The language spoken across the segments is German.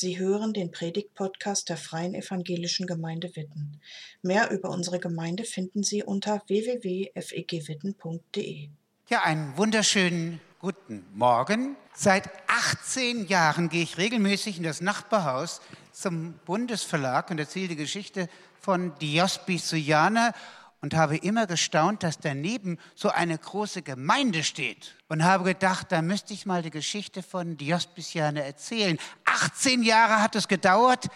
Sie hören den Predigt-Podcast der Freien Evangelischen Gemeinde Witten. Mehr über unsere Gemeinde finden Sie unter www.fegwitten.de. Ja, einen wunderschönen guten Morgen. Seit 18 Jahren gehe ich regelmäßig in das Nachbarhaus zum Bundesverlag und erzähle die Geschichte von Diospi Suyana und habe immer gestaunt, dass daneben so eine große Gemeinde steht. Und habe gedacht, da müsste ich mal die Geschichte von Diospiciane erzählen. 18 Jahre hat es gedauert,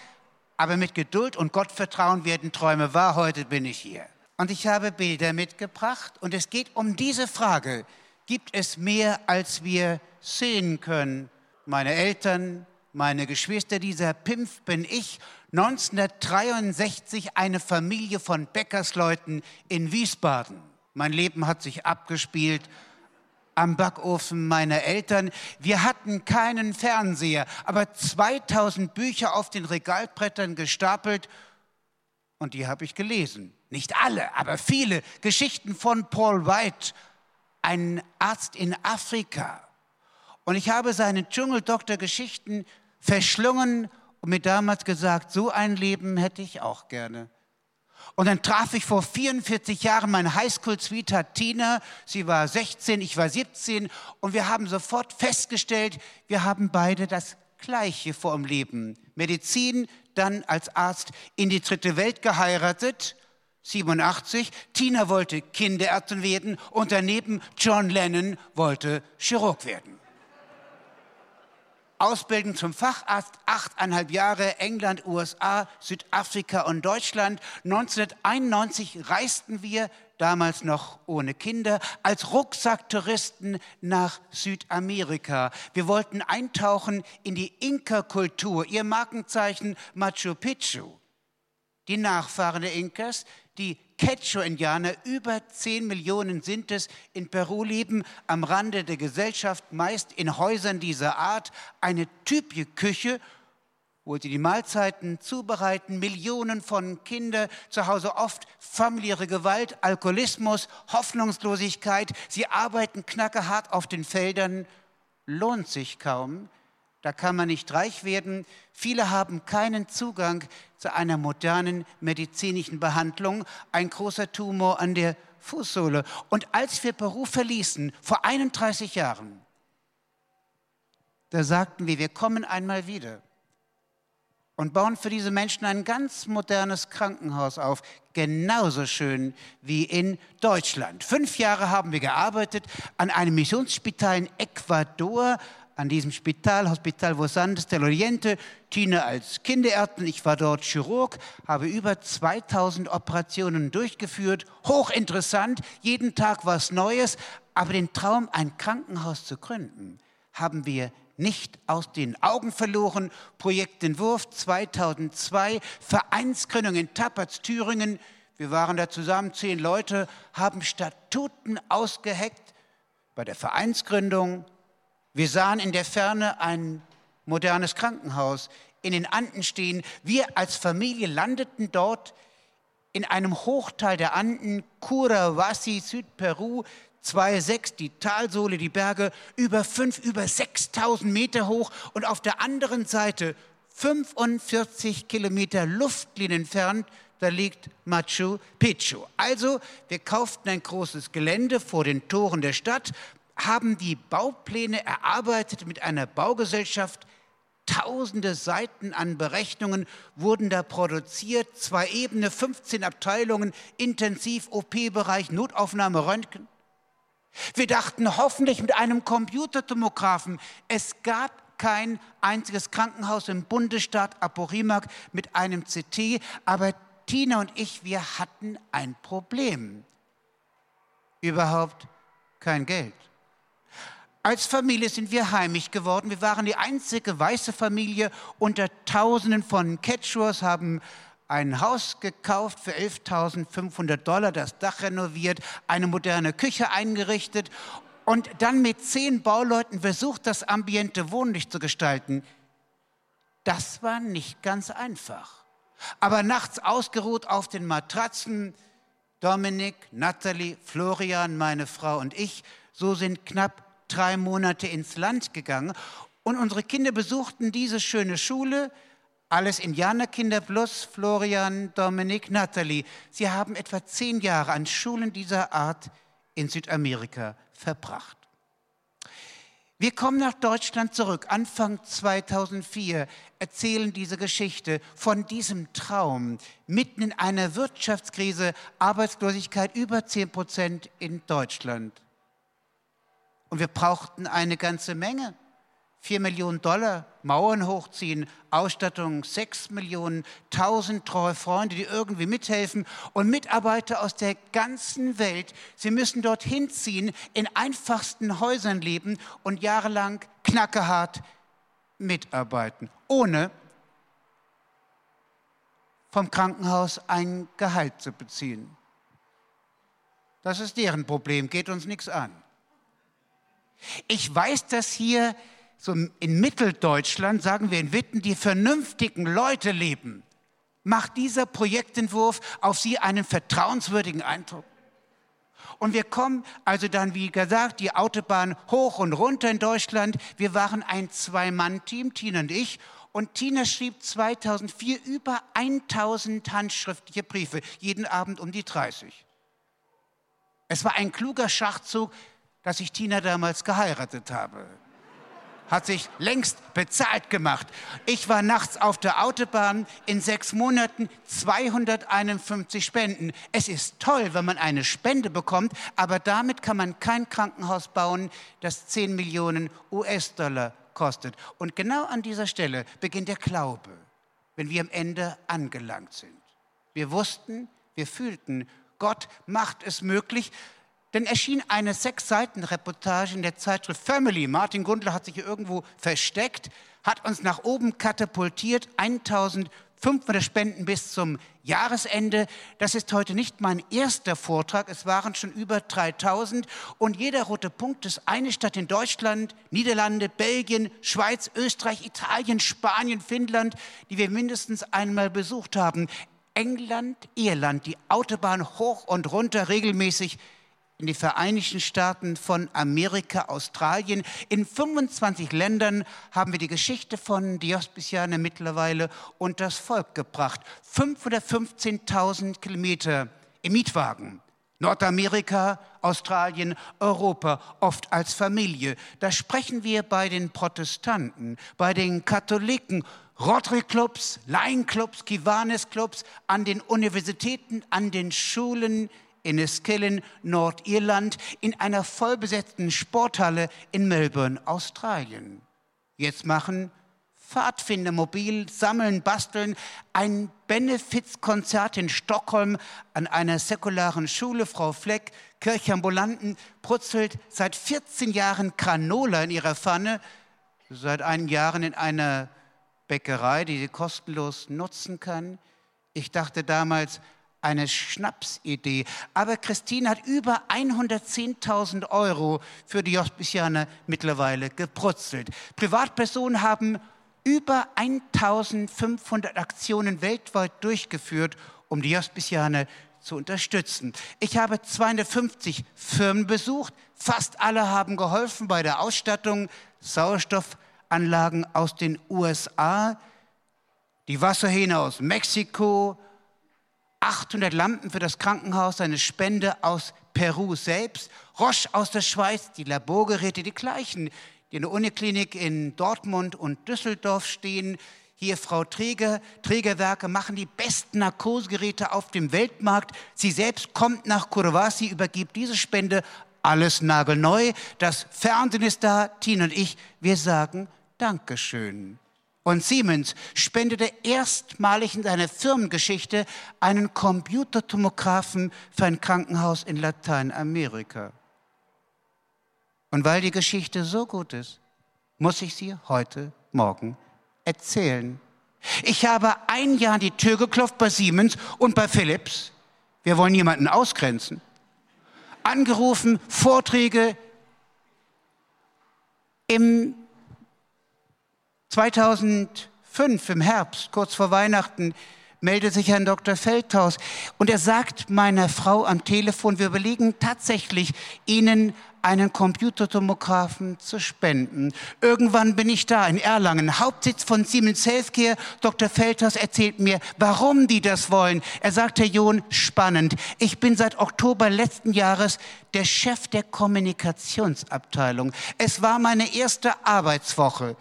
aber mit Geduld und Gottvertrauen werden Träume wahr. Heute bin ich hier. Und ich habe Bilder mitgebracht und es geht um diese Frage. Gibt es mehr, als wir sehen können? Meine Eltern, meine Geschwister, dieser Pimpf bin ich. 1963 eine Familie von Bäckersleuten in Wiesbaden. Mein Leben hat sich abgespielt am Backofen meiner Eltern. Wir hatten keinen Fernseher, aber 2000 Bücher auf den Regalbrettern gestapelt und die habe ich gelesen. Nicht alle, aber viele Geschichten von Paul White, ein Arzt in Afrika. Und ich habe seine Dschungeldoktor-Geschichten verschlungen und mir damals gesagt, so ein Leben hätte ich auch gerne. Und dann traf ich vor 44 Jahren meine Highschool-Sweetheart Tina. Sie war 16, ich war 17. Und wir haben sofort festgestellt, wir haben beide das Gleiche vor dem Leben. Medizin, dann als Arzt in die dritte Welt geheiratet. 87. Tina wollte Kinderärztin werden und daneben John Lennon wollte Chirurg werden. Ausbildung zum Facharzt, achteinhalb Jahre, England, USA, Südafrika und Deutschland. 1991 reisten wir, damals noch ohne Kinder, als Rucksacktouristen nach Südamerika. Wir wollten eintauchen in die Inka-Kultur, ihr Markenzeichen Machu Picchu. Die Nachfahren der Inkas, die Quechua-Indianer, über 10 Millionen sind es, in Peru leben, am Rande der Gesellschaft, meist in Häusern dieser Art, eine typische Küche, wo sie die Mahlzeiten zubereiten, Millionen von Kindern, zu Hause oft familiäre Gewalt, Alkoholismus, Hoffnungslosigkeit, sie arbeiten knackerhart auf den Feldern, lohnt sich kaum, da kann man nicht reich werden. Viele haben keinen Zugang zu einer modernen medizinischen Behandlung. Ein großer Tumor an der Fußsohle. Und als wir Peru verließen, vor 31 Jahren, da sagten wir, wir kommen einmal wieder und bauen für diese Menschen ein ganz modernes Krankenhaus auf, genauso schön wie in Deutschland. Fünf Jahre haben wir gearbeitet an einem Missionsspital in Ecuador, an diesem Spital, Hospital Vosantes del Oriente, Tina als Kinderärztin, ich war dort Chirurg, habe über 2000 Operationen durchgeführt, hochinteressant, jeden Tag was Neues, aber den Traum, ein Krankenhaus zu gründen, haben wir nicht aus den Augen verloren. Projektentwurf 2002, Vereinsgründung in Tapperts, Thüringen. Wir waren da zusammen, zehn Leute, haben Statuten ausgeheckt bei der Vereinsgründung, wir sahen in der Ferne ein modernes Krankenhaus in den Anden stehen. Wir als Familie landeten dort in einem Hochtal der Anden, Curawasi, Südperu, 2,6, die Talsohle, die Berge, über 5, über 6000 Meter hoch und auf der anderen Seite 45 Kilometer Luftlinie entfernt, da liegt Machu Picchu. Also, wir kauften ein großes Gelände vor den Toren der Stadt, haben die Baupläne erarbeitet mit einer Baugesellschaft. Tausende Seiten an Berechnungen wurden da produziert. Zwei Ebene, 15 Abteilungen, Intensiv, OP-Bereich, Notaufnahme, Röntgen. Wir dachten hoffentlich mit einem Computertomographen. Es gab kein einziges Krankenhaus im Bundesstaat Aporimak mit einem CT, aber Tina und ich, wir hatten ein Problem. Überhaupt kein Geld. Als Familie sind wir heimisch geworden. Wir waren die einzige weiße Familie unter Tausenden von Quechuas, haben ein Haus gekauft für 11.500 Dollar, das Dach renoviert, eine moderne Küche eingerichtet und dann mit zehn Bauleuten versucht, das ambiente Wohnlicht zu gestalten. Das war nicht ganz einfach. Aber nachts ausgeruht auf den Matratzen, Dominik, Natalie, Florian, meine Frau und ich, so sind knapp drei Monate ins Land gegangen. Und unsere Kinder besuchten diese schöne Schule, alles Indianerkinder plus Florian, Dominik, Natalie. Sie haben etwa zehn Jahre an Schulen dieser Art in Südamerika verbracht. Wir kommen nach Deutschland zurück. Anfang 2004 erzählen diese Geschichte von diesem Traum mitten in einer Wirtschaftskrise, Arbeitslosigkeit über 10 Prozent in Deutschland. Und wir brauchten eine ganze Menge. 4 Millionen Dollar, Mauern hochziehen, Ausstattung 6 Millionen, 1000 treue Freunde, die irgendwie mithelfen und Mitarbeiter aus der ganzen Welt. Sie müssen dorthin ziehen, in einfachsten Häusern leben und jahrelang knackehart mitarbeiten, ohne vom Krankenhaus ein Gehalt zu beziehen. Das ist deren Problem, geht uns nichts an. Ich weiß, dass hier so in Mitteldeutschland, sagen wir in Witten, die vernünftigen Leute leben, macht dieser Projektentwurf auf sie einen vertrauenswürdigen Eindruck. Und wir kommen also dann, wie gesagt, die Autobahn hoch und runter in Deutschland. Wir waren ein Zwei-Mann-Team, Tina und ich. Und Tina schrieb 2004 über 1000 handschriftliche Briefe, jeden Abend um die 30. Es war ein kluger Schachzug, dass ich Tina damals geheiratet habe hat sich längst bezahlt gemacht. Ich war nachts auf der Autobahn, in sechs Monaten 251 Spenden. Es ist toll, wenn man eine Spende bekommt, aber damit kann man kein Krankenhaus bauen, das 10 Millionen US-Dollar kostet. Und genau an dieser Stelle beginnt der Glaube, wenn wir am Ende angelangt sind. Wir wussten, wir fühlten, Gott macht es möglich, dann erschien eine Sechs-Seiten-Reportage in der Zeitschrift Family. Martin Gundler hat sich irgendwo versteckt, hat uns nach oben katapultiert, 1500 Spenden bis zum Jahresende. Das ist heute nicht mein erster Vortrag, es waren schon über 3000 und jeder rote Punkt ist eine Stadt in Deutschland, Niederlande, Belgien, Schweiz, Österreich, Italien, Spanien, Finnland, die wir mindestens einmal besucht haben. England, Irland, die Autobahn hoch und runter regelmäßig in die Vereinigten Staaten von Amerika, Australien. In 25 Ländern haben wir die Geschichte von Diospiciane mittlerweile und das Volk gebracht. 515.000 Kilometer im Mietwagen. Nordamerika, Australien, Europa, oft als Familie. Da sprechen wir bei den Protestanten, bei den Katholiken, Rotary-Clubs, Lion-Clubs, Kiwanis-Clubs, an den Universitäten, an den Schulen, in Enniskillen, Nordirland, in einer vollbesetzten Sporthalle in Melbourne, Australien. Jetzt machen Pfadfinder mobil, sammeln, basteln, ein Benefizkonzert in Stockholm an einer säkularen Schule. Frau Fleck, Kirchambulanten, brutzelt seit 14 Jahren Granola in ihrer Pfanne, seit einigen Jahren in einer Bäckerei, die sie kostenlos nutzen kann. Ich dachte damals, eine Schnapsidee. Aber Christine hat über 110.000 Euro für die Hospitianer mittlerweile gebrutzelt. Privatpersonen haben über 1500 Aktionen weltweit durchgeführt, um die Hospitianer zu unterstützen. Ich habe 250 Firmen besucht. Fast alle haben geholfen bei der Ausstattung. Sauerstoffanlagen aus den USA, die Wasserhähne aus Mexiko, 800 Lampen für das Krankenhaus, eine Spende aus Peru selbst, Roche aus der Schweiz, die Laborgeräte, die gleichen, die in der Uniklinik in Dortmund und Düsseldorf stehen. Hier Frau Träger, Trägerwerke machen die besten Narkosegeräte auf dem Weltmarkt. Sie selbst kommt nach Kurvasi, übergibt diese Spende, alles nagelneu. Das Fernsehen ist da, Tina und ich, wir sagen Dankeschön. Und Siemens spendete erstmalig in seiner Firmengeschichte einen Computertomographen für ein Krankenhaus in Lateinamerika. Und weil die Geschichte so gut ist, muss ich sie heute Morgen erzählen. Ich habe ein Jahr an die Tür geklopft bei Siemens und bei Philips. Wir wollen jemanden ausgrenzen. Angerufen, Vorträge im 2005 im Herbst, kurz vor Weihnachten, meldet sich Herrn Dr. Feldhaus und er sagt meiner Frau am Telefon, wir überlegen tatsächlich, Ihnen einen Computertomographen zu spenden. Irgendwann bin ich da in Erlangen, Hauptsitz von Siemens Healthcare. Dr. Feldhaus erzählt mir, warum die das wollen. Er sagt, Herr John, spannend. Ich bin seit Oktober letzten Jahres der Chef der Kommunikationsabteilung. Es war meine erste Arbeitswoche.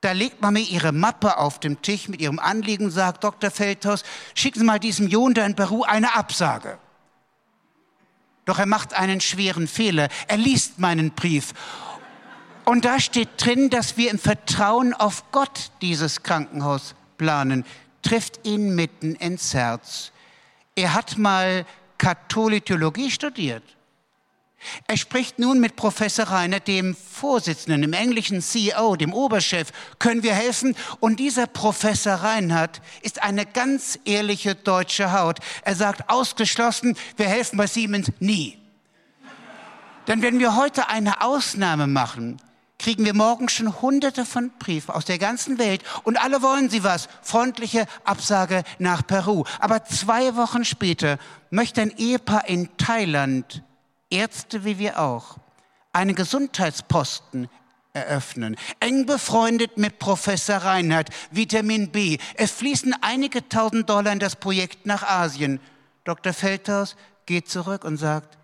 Da legt man mir ihre Mappe auf dem Tisch mit ihrem Anliegen und sagt, Dr. Feldhaus, schicken Sie mal diesem John da in Peru eine Absage. Doch er macht einen schweren Fehler. Er liest meinen Brief. Und da steht drin, dass wir im Vertrauen auf Gott dieses Krankenhaus planen. Trifft ihn mitten ins Herz. Er hat mal Katholitologie studiert. Er spricht nun mit Professor Reiner, dem Vorsitzenden, dem englischen CEO, dem Oberchef, können wir helfen? Und dieser Professor Reinhardt ist eine ganz ehrliche deutsche Haut. Er sagt ausgeschlossen, wir helfen bei Siemens nie. Denn wenn wir heute eine Ausnahme machen, kriegen wir morgen schon hunderte von Briefen aus der ganzen Welt und alle wollen sie was. Freundliche Absage nach Peru. Aber zwei Wochen später möchte ein Ehepaar in Thailand Ärzte wie wir auch, einen Gesundheitsposten eröffnen. Eng befreundet mit Professor Reinhardt, Vitamin B. Es fließen einige tausend Dollar in das Projekt nach Asien. Dr. Feldhaus geht zurück und sagt,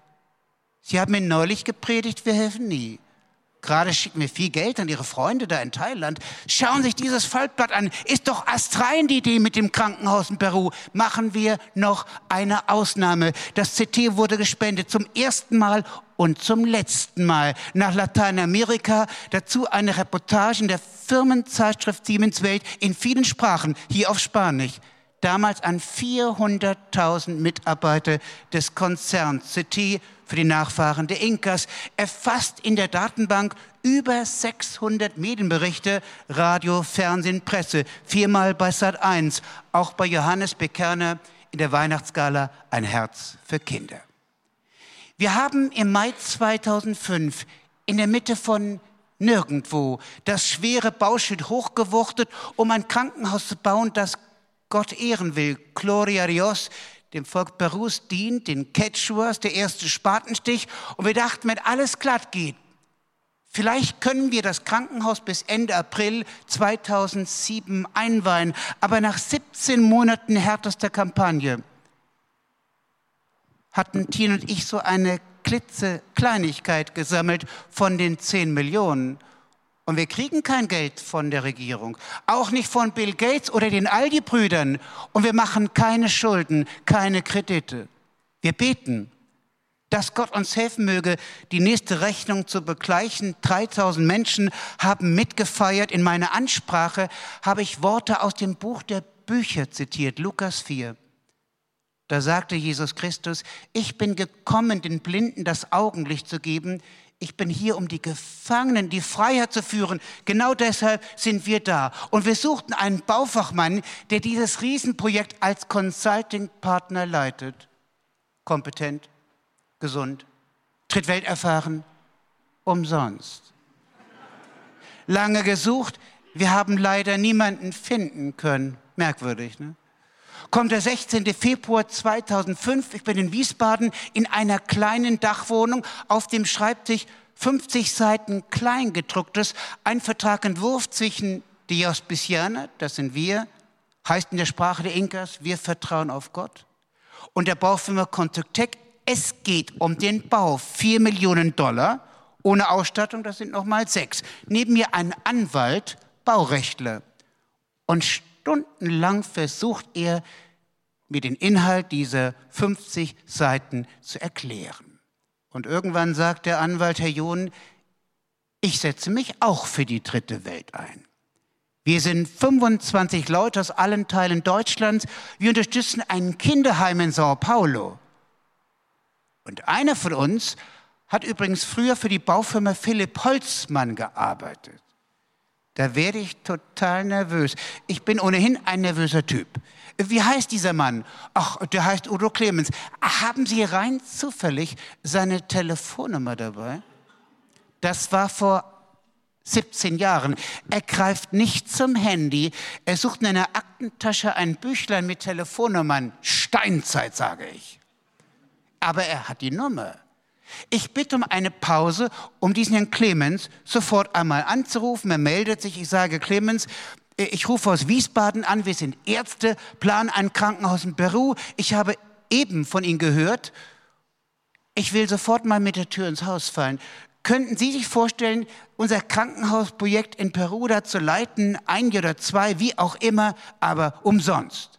Sie haben mir neulich gepredigt, wir helfen nie. Gerade schicken wir viel Geld an Ihre Freunde da in Thailand. Schauen Sie sich dieses Faltblatt an. Ist doch astrein die Idee mit dem Krankenhaus in Peru. Machen wir noch eine Ausnahme. Das CT wurde gespendet zum ersten Mal und zum letzten Mal nach Lateinamerika. Dazu eine Reportage in der Firmenzeitschrift Siemens Welt in vielen Sprachen, hier auf Spanisch damals an 400.000 Mitarbeiter des Konzerns CT für die Nachfahren der Inkas, erfasst in der Datenbank über 600 Medienberichte, Radio, Fernsehen, Presse, viermal bei Sat 1, auch bei Johannes Bekerner in der Weihnachtsgala Ein Herz für Kinder. Wir haben im Mai 2005 in der Mitte von nirgendwo das schwere Bauschild hochgewuchtet, um ein Krankenhaus zu bauen, das Gott ehren will. Gloria Dios, dem Volk Perus dient, den Quechuas, der erste Spatenstich. Und wir dachten, wenn alles glatt geht, vielleicht können wir das Krankenhaus bis Ende April 2007 einweihen. Aber nach 17 Monaten härtester Kampagne hatten Tien und ich so eine klitzekleinigkeit gesammelt von den 10 Millionen. Und wir kriegen kein Geld von der Regierung, auch nicht von Bill Gates oder den Aldi-Brüdern. Und wir machen keine Schulden, keine Kredite. Wir beten, dass Gott uns helfen möge, die nächste Rechnung zu begleichen. 3000 Menschen haben mitgefeiert. In meiner Ansprache habe ich Worte aus dem Buch der Bücher zitiert, Lukas 4. Da sagte Jesus Christus, ich bin gekommen, den Blinden das Augenlicht zu geben, ich bin hier, um die Gefangenen die Freiheit zu führen. Genau deshalb sind wir da. Und wir suchten einen Baufachmann, der dieses Riesenprojekt als Consulting-Partner leitet. Kompetent, gesund, tritt welterfahren, umsonst. Lange gesucht, wir haben leider niemanden finden können. Merkwürdig, ne? Kommt der 16. Februar 2005. Ich bin in Wiesbaden in einer kleinen Dachwohnung auf dem Schreibtisch 50 Seiten Kleingedrucktes, ein Vertragentwurf zwischen die Auspicianer, das sind wir, heißt in der Sprache der Inkas, wir vertrauen auf Gott. Und der Baufirma Contactec, es geht um den Bau, 4 Millionen Dollar, ohne Ausstattung, das sind nochmal sechs. Neben mir ein Anwalt, Baurechtler. Und stundenlang versucht er, mir den Inhalt dieser 50 Seiten zu erklären. Und irgendwann sagt der Anwalt, Herr John, ich setze mich auch für die dritte Welt ein. Wir sind 25 Leute aus allen Teilen Deutschlands. Wir unterstützen ein Kinderheim in Sao Paulo. Und einer von uns hat übrigens früher für die Baufirma Philipp Holzmann gearbeitet. Da werde ich total nervös. Ich bin ohnehin ein nervöser Typ. Wie heißt dieser Mann? Ach, der heißt Udo Clemens. Haben Sie rein zufällig seine Telefonnummer dabei? Das war vor 17 Jahren. Er greift nicht zum Handy. Er sucht in einer Aktentasche ein Büchlein mit Telefonnummern. Steinzeit, sage ich. Aber er hat die Nummer. Ich bitte um eine Pause, um diesen Herrn Clemens sofort einmal anzurufen. Er meldet sich. Ich sage, Clemens, ich rufe aus Wiesbaden an. Wir sind Ärzte, planen ein Krankenhaus in Peru. Ich habe eben von Ihnen gehört. Ich will sofort mal mit der Tür ins Haus fallen. Könnten Sie sich vorstellen, unser Krankenhausprojekt in Peru da zu leiten, ein Jahr oder zwei, wie auch immer, aber umsonst?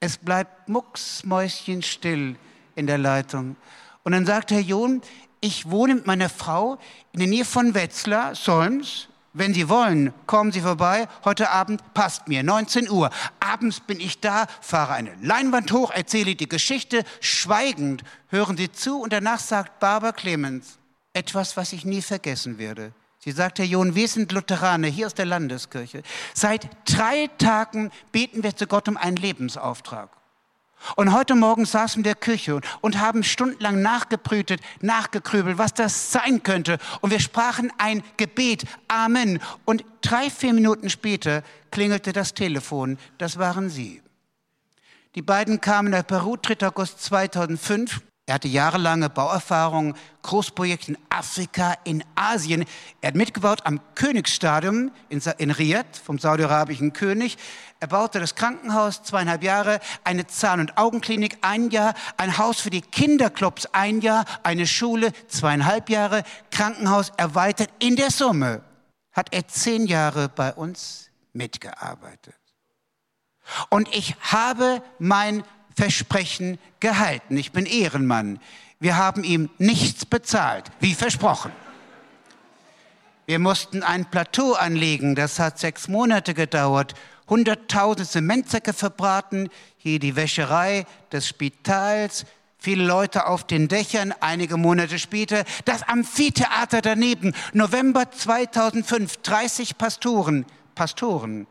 Es bleibt mucksmäuschenstill in der Leitung. Und dann sagt Herr John, ich wohne mit meiner Frau in der Nähe von Wetzlar, Solms. Wenn Sie wollen, kommen Sie vorbei. Heute Abend passt mir, 19 Uhr. Abends bin ich da, fahre eine Leinwand hoch, erzähle die Geschichte. Schweigend hören Sie zu und danach sagt Barbara Clemens etwas, was ich nie vergessen werde. Sie sagt, Herr John, wir sind Lutheraner hier aus der Landeskirche. Seit drei Tagen beten wir zu Gott um einen Lebensauftrag. Und heute Morgen saßen wir in der Küche und haben stundenlang nachgebrütet, nachgekrübelt, was das sein könnte. Und wir sprachen ein Gebet. Amen. Und drei, vier Minuten später klingelte das Telefon. Das waren Sie. Die beiden kamen nach Peru, 3. August 2005. Er hatte jahrelange Bauerfahrung, Großprojekte in Afrika, in Asien. Er hat mitgebaut am Königsstadion in, Riyadh vom saudi-arabischen König. Er baute das Krankenhaus zweieinhalb Jahre, eine Zahn- und Augenklinik ein Jahr, ein Haus für die Kinderclubs ein Jahr, eine Schule zweieinhalb Jahre, Krankenhaus erweitert. In der Summe hat er zehn Jahre bei uns mitgearbeitet. Und ich habe mein Versprechen gehalten. Ich bin Ehrenmann. Wir haben ihm nichts bezahlt, wie versprochen. Wir mussten ein Plateau anlegen, das hat sechs Monate gedauert. Hunderttausend Zementsäcke verbraten, hier die Wäscherei des Spitals, viele Leute auf den Dächern, einige Monate später das Amphitheater daneben, November 2005, 30 Pastoren, Pastoren,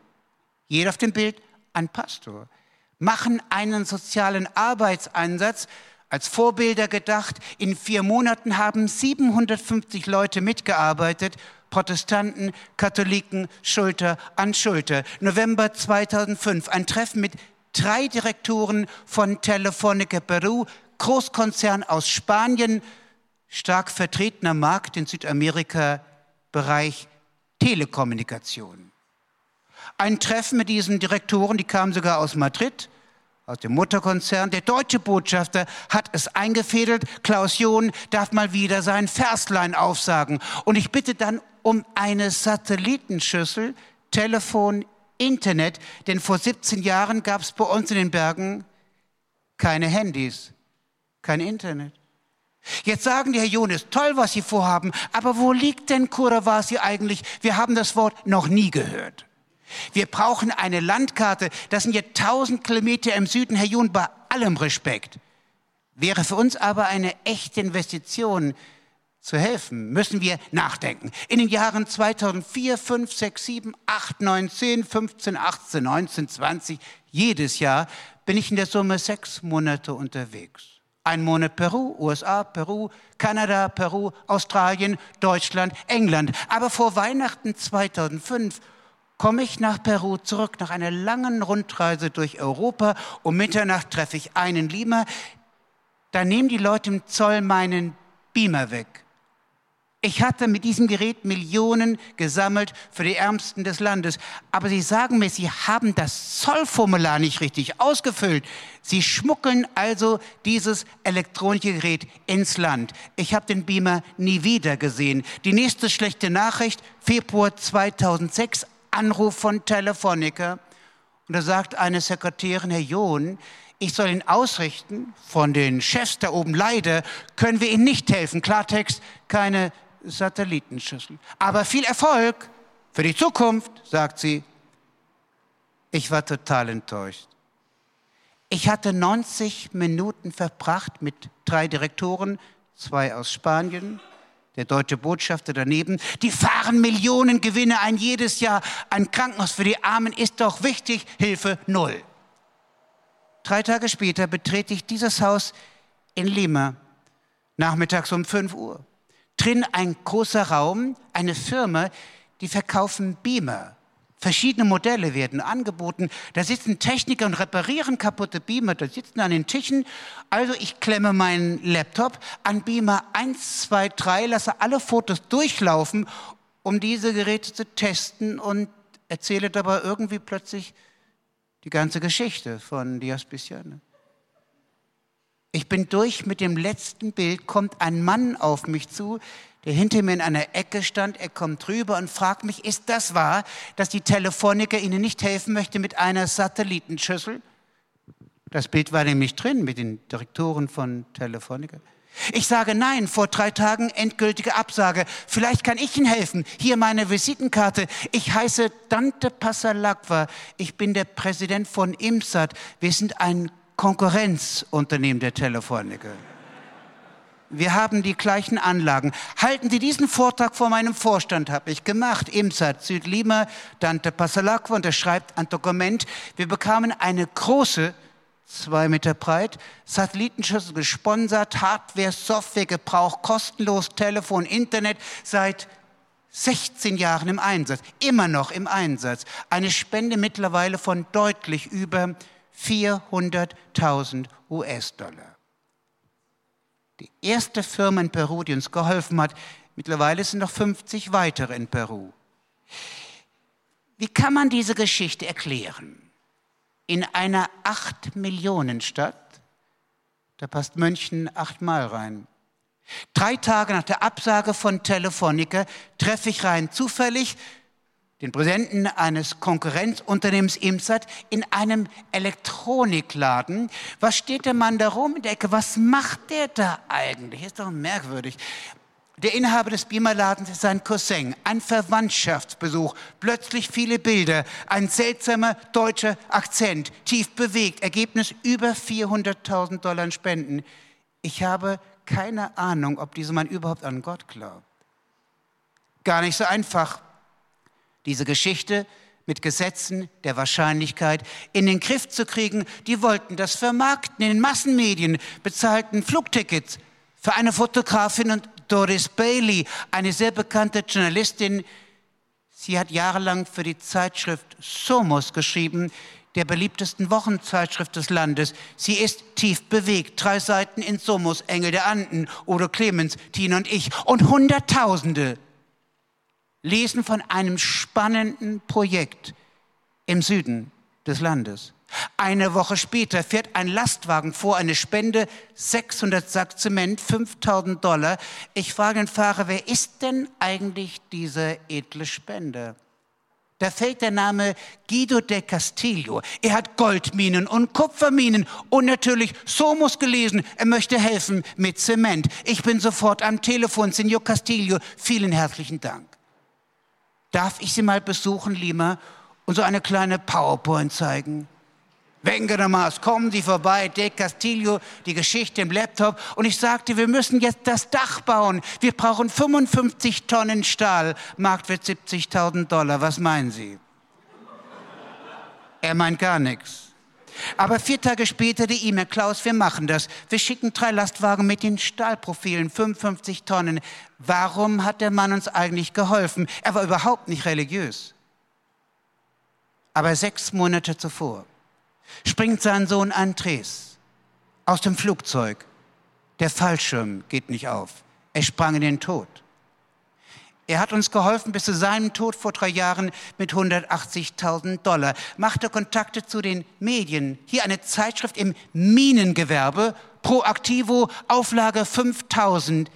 jeder auf dem Bild ein Pastor machen einen sozialen Arbeitseinsatz als Vorbilder gedacht. In vier Monaten haben 750 Leute mitgearbeitet, Protestanten, Katholiken, Schulter an Schulter. November 2005, ein Treffen mit drei Direktoren von Telefonica Peru, Großkonzern aus Spanien, stark vertretener Markt in Südamerika, Bereich Telekommunikation. Ein Treffen mit diesen Direktoren, die kamen sogar aus Madrid, aus dem Mutterkonzern. Der deutsche Botschafter hat es eingefädelt. Klaus John darf mal wieder sein Verslein aufsagen. Und ich bitte dann um eine Satellitenschüssel, Telefon, Internet, denn vor 17 Jahren gab es bei uns in den Bergen keine Handys, kein Internet. Jetzt sagen die, Herr Jonas, toll, was Sie vorhaben, aber wo liegt denn Kurawasi eigentlich? Wir haben das Wort noch nie gehört. Wir brauchen eine Landkarte. Das sind ja tausend Kilometer im Süden, Herr Jun, bei allem Respekt. Wäre für uns aber eine echte Investition zu helfen, müssen wir nachdenken. In den Jahren 2004, 5, 6, 7, 8, 9, 10, 15, 18, 19, 20, jedes Jahr bin ich in der Summe sechs Monate unterwegs. Ein Monat Peru, USA, Peru, Kanada, Peru, Australien, Deutschland, England. Aber vor Weihnachten 2005 komme ich nach Peru zurück nach einer langen Rundreise durch Europa. Um Mitternacht treffe ich einen Lima. Da nehmen die Leute im Zoll meinen Beamer weg. Ich hatte mit diesem Gerät Millionen gesammelt für die Ärmsten des Landes. Aber sie sagen mir, sie haben das Zollformular nicht richtig ausgefüllt. Sie schmuggeln also dieses elektronische Gerät ins Land. Ich habe den Beamer nie wieder gesehen. Die nächste schlechte Nachricht, Februar 2006, Anruf von Telefonica. Und da sagt eine Sekretärin, Herr John, ich soll ihn ausrichten von den Chefs da oben. Leider können wir Ihnen nicht helfen. Klartext, keine Satellitenschüssel. Aber viel Erfolg für die Zukunft, sagt sie. Ich war total enttäuscht. Ich hatte 90 Minuten verbracht mit drei Direktoren, zwei aus Spanien, der deutsche Botschafter daneben, die fahren Millionen Gewinne ein jedes Jahr. Ein Krankenhaus für die Armen ist doch wichtig, Hilfe null. Drei Tage später betrete ich dieses Haus in Lima, nachmittags um 5 Uhr. Drin ein großer Raum, eine Firma, die verkaufen Beamer. Verschiedene Modelle werden angeboten. Da sitzen Techniker und reparieren kaputte Beamer. Da sitzen an den Tischen. Also ich klemme meinen Laptop an Beamer 1, 2, 3, lasse alle Fotos durchlaufen, um diese Geräte zu testen und erzähle dabei irgendwie plötzlich die ganze Geschichte von Diaspiciane. Ich bin durch mit dem letzten Bild, kommt ein Mann auf mich zu, der hinter mir in einer Ecke stand. Er kommt rüber und fragt mich, ist das wahr, dass die Telefoniker Ihnen nicht helfen möchte mit einer Satellitenschüssel? Das Bild war nämlich drin mit den Direktoren von Telefonica. Ich sage nein, vor drei Tagen endgültige Absage. Vielleicht kann ich Ihnen helfen. Hier meine Visitenkarte. Ich heiße Dante Passalacqua. Ich bin der Präsident von IMSAT. Wir sind ein Konkurrenzunternehmen der Telefonica. Wir haben die gleichen Anlagen. Halten Sie diesen Vortrag vor meinem Vorstand, habe ich gemacht. IMSAT Südlima, Dante Passalacqua unterschreibt ein Dokument. Wir bekamen eine große, zwei Meter breit, Satellitenschüssel gesponsert, Hardware, Software, Gebrauch kostenlos, Telefon, Internet, seit 16 Jahren im Einsatz, immer noch im Einsatz. Eine Spende mittlerweile von deutlich über 400.000 US-Dollar. Die erste Firma in Peru, die uns geholfen hat, mittlerweile sind noch 50 weitere in Peru. Wie kann man diese Geschichte erklären? In einer 8 Millionen Stadt, da passt München achtmal rein. Drei Tage nach der Absage von Telefonica treffe ich rein zufällig den Präsidenten eines Konkurrenzunternehmens IMSAT in einem Elektronikladen. Was steht der Mann da rum in der Ecke? Was macht der da eigentlich? Ist doch merkwürdig. Der Inhaber des Beamerladens ist sein Cousin, ein Verwandtschaftsbesuch, plötzlich viele Bilder, ein seltsamer deutscher Akzent, tief bewegt, Ergebnis über 400.000 Dollar Spenden. Ich habe keine Ahnung, ob dieser Mann überhaupt an Gott glaubt. Gar nicht so einfach diese Geschichte mit Gesetzen der Wahrscheinlichkeit in den Griff zu kriegen. Die wollten das vermarkten in den Massenmedien, bezahlten Flugtickets für eine Fotografin und Doris Bailey, eine sehr bekannte Journalistin. Sie hat jahrelang für die Zeitschrift Somos geschrieben, der beliebtesten Wochenzeitschrift des Landes. Sie ist tief bewegt. Drei Seiten in Somos, Engel der Anden, Odo Clemens, Tina und ich und Hunderttausende lesen von einem spannenden Projekt im Süden des Landes. Eine Woche später fährt ein Lastwagen vor, eine Spende, 600 Sack Zement, 5000 Dollar. Ich frage den Fahrer, wer ist denn eigentlich dieser edle Spender? Da fällt der Name Guido de Castillo. Er hat Goldminen und Kupferminen und natürlich Somos gelesen. Er möchte helfen mit Zement. Ich bin sofort am Telefon, Signor Castillo. Vielen herzlichen Dank. Darf ich Sie mal besuchen, Lima, und so eine kleine PowerPoint zeigen? Wengeremas, kommen Sie vorbei, De Castillo, die Geschichte im Laptop. Und ich sagte, wir müssen jetzt das Dach bauen. Wir brauchen 55 Tonnen Stahl. Marktwert 70.000 Dollar. Was meinen Sie? Er meint gar nichts. Aber vier Tage später die E-Mail, Klaus, wir machen das. Wir schicken drei Lastwagen mit den Stahlprofilen, 55 Tonnen. Warum hat der Mann uns eigentlich geholfen? Er war überhaupt nicht religiös. Aber sechs Monate zuvor springt sein Sohn Andres aus dem Flugzeug. Der Fallschirm geht nicht auf. Er sprang in den Tod. Er hat uns geholfen bis zu seinem Tod vor drei Jahren mit 180.000 Dollar, machte Kontakte zu den Medien. Hier eine Zeitschrift im Minengewerbe, Proaktivo, Auflage 5000.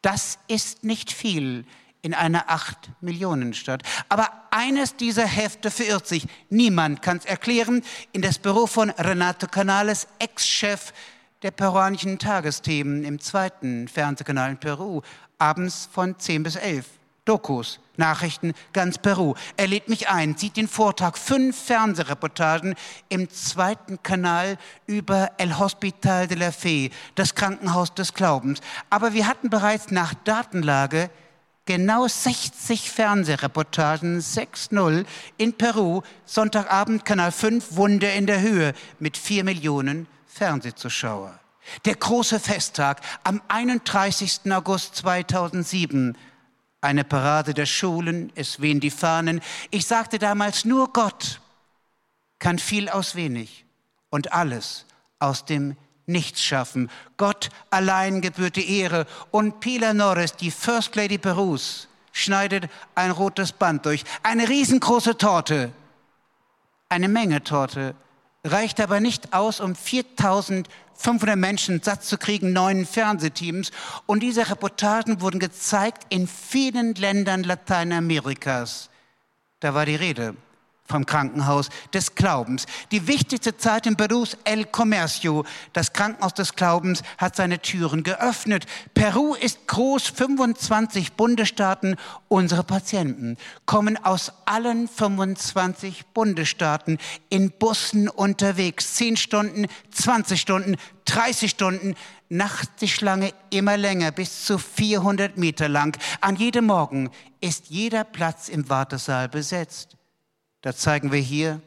Das ist nicht viel in einer 8 Millionen Stadt. Aber eines dieser Hefte verirrt sich. Niemand kann es erklären. In das Büro von Renato Canales, Ex-Chef der peruanischen Tagesthemen im zweiten Fernsehkanal in Peru, abends von 10 bis 11. Dokus, Nachrichten, ganz Peru. Er lädt mich ein, sieht den Vortrag, fünf Fernsehreportagen im zweiten Kanal über El Hospital de la Fe, das Krankenhaus des Glaubens. Aber wir hatten bereits nach Datenlage genau 60 Fernsehreportagen, 6-0 in Peru, Sonntagabend Kanal 5, Wunder in der Höhe mit vier Millionen Fernsehzuschauer. Der große Festtag am 31. August 2007 eine Parade der Schulen, es wehen die Fahnen. Ich sagte damals, nur Gott kann viel aus wenig und alles aus dem Nichts schaffen. Gott allein gebührt die Ehre. Und Pilar Norris, die First Lady Perus, schneidet ein rotes Band durch. Eine riesengroße Torte, eine Menge Torte, reicht aber nicht aus, um 4500 Menschen satt zu kriegen, neun Fernsehteams. Und diese Reportagen wurden gezeigt in vielen Ländern Lateinamerikas. Da war die Rede vom Krankenhaus des Glaubens. Die wichtigste Zeit in Peru ist El Comercio. Das Krankenhaus des Glaubens hat seine Türen geöffnet. Peru ist groß, 25 Bundesstaaten. Unsere Patienten kommen aus allen 25 Bundesstaaten in Bussen unterwegs. 10 Stunden, 20 Stunden, 30 Stunden. Nachts die Schlange immer länger, bis zu 400 Meter lang. An jedem Morgen ist jeder Platz im Wartesaal besetzt. Da zeigen wir hier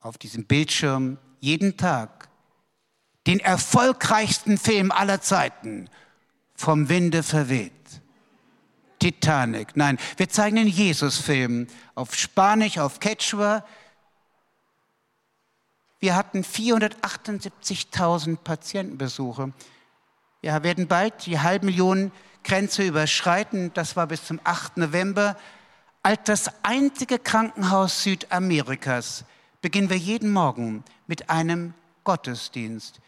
auf diesem Bildschirm jeden Tag den erfolgreichsten Film aller Zeiten, vom Winde verweht. Titanic. Nein, wir zeigen den Jesus-Film auf Spanisch, auf Quechua. Wir hatten 478.000 Patientenbesuche. Wir werden bald die halbe Million Grenze überschreiten. Das war bis zum 8. November. Als das einzige Krankenhaus Südamerikas beginnen wir jeden Morgen mit einem Gottesdienst.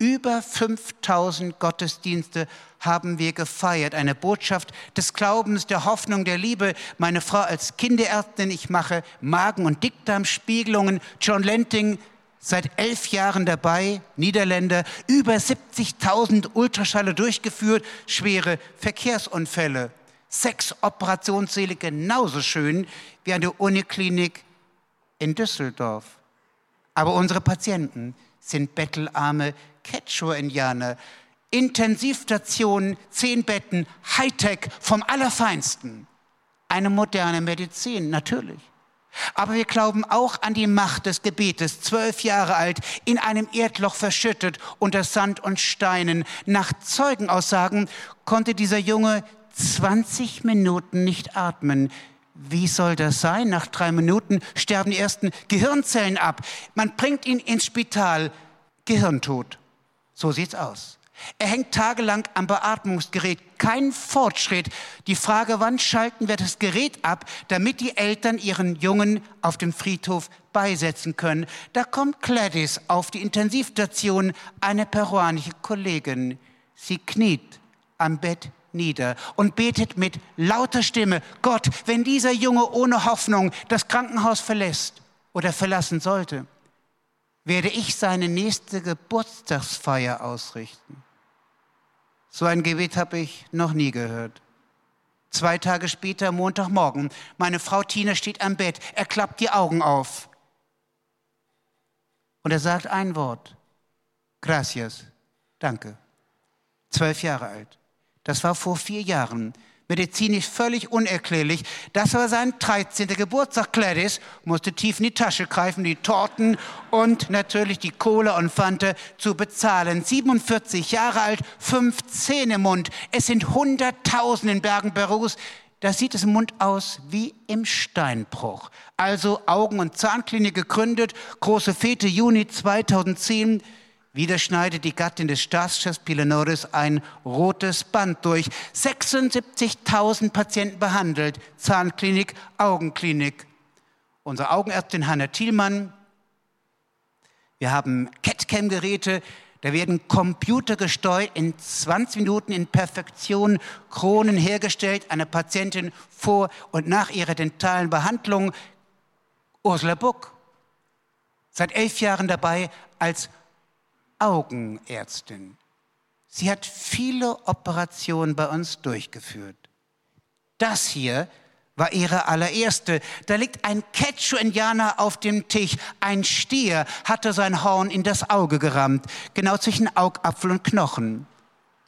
Über 5000 Gottesdienste haben wir gefeiert. Eine Botschaft des Glaubens, der Hoffnung, der Liebe. Meine Frau als Kinderärztin, ich mache Magen- und Dickdarmspiegelungen. John Lenting seit elf Jahren dabei, Niederländer, über 70.000 Ultraschalle durchgeführt, schwere Verkehrsunfälle sechs Operationssäle genauso schön wie der Uniklinik in Düsseldorf. Aber unsere Patienten sind bettelarme Quechua-Indianer. Intensivstationen, zehn Betten, Hightech vom Allerfeinsten. Eine moderne Medizin, natürlich. Aber wir glauben auch an die Macht des Gebetes, zwölf Jahre alt, in einem Erdloch verschüttet unter Sand und Steinen. Nach Zeugenaussagen konnte dieser Junge 20 Minuten nicht atmen. Wie soll das sein? Nach drei Minuten sterben die ersten Gehirnzellen ab. Man bringt ihn ins Spital, Gehirntod. So sieht's aus. Er hängt tagelang am Beatmungsgerät, kein Fortschritt. Die Frage, wann schalten wir das Gerät ab, damit die Eltern ihren Jungen auf dem Friedhof beisetzen können. Da kommt Gladys auf die Intensivstation, eine peruanische Kollegin. Sie kniet am Bett nieder und betet mit lauter Stimme, Gott, wenn dieser Junge ohne Hoffnung das Krankenhaus verlässt oder verlassen sollte, werde ich seine nächste Geburtstagsfeier ausrichten. So ein Gebet habe ich noch nie gehört. Zwei Tage später, Montagmorgen, meine Frau Tina steht am Bett, er klappt die Augen auf und er sagt ein Wort, gracias, danke. Zwölf Jahre alt. Das war vor vier Jahren. Medizinisch völlig unerklärlich. Das war sein 13. Geburtstag. Gladys musste tief in die Tasche greifen, die Torten und natürlich die Kohle und Fante zu bezahlen. 47 Jahre alt, fünf Zähne im Mund. Es sind Hunderttausende in Bergen Perus. Da sieht es im Mund aus wie im Steinbruch. Also Augen- und Zahnklinik gegründet, große Fete Juni 2010. Wieder schneidet die Gattin des Staatschefs Pilanoris ein rotes Band durch. 76.000 Patienten behandelt. Zahnklinik, Augenklinik. Unsere Augenärztin Hanna Thielmann. Wir haben CAT-Cam-Geräte. Da werden computergesteuert in 20 Minuten in Perfektion Kronen hergestellt. Eine Patientin vor und nach ihrer dentalen Behandlung. Ursula Buck. Seit elf Jahren dabei als Augenärztin. Sie hat viele Operationen bei uns durchgeführt. Das hier war ihre allererste. Da liegt ein Quechua-Indianer auf dem Tisch. Ein Stier hatte sein Horn in das Auge gerammt, genau zwischen Augapfel und Knochen.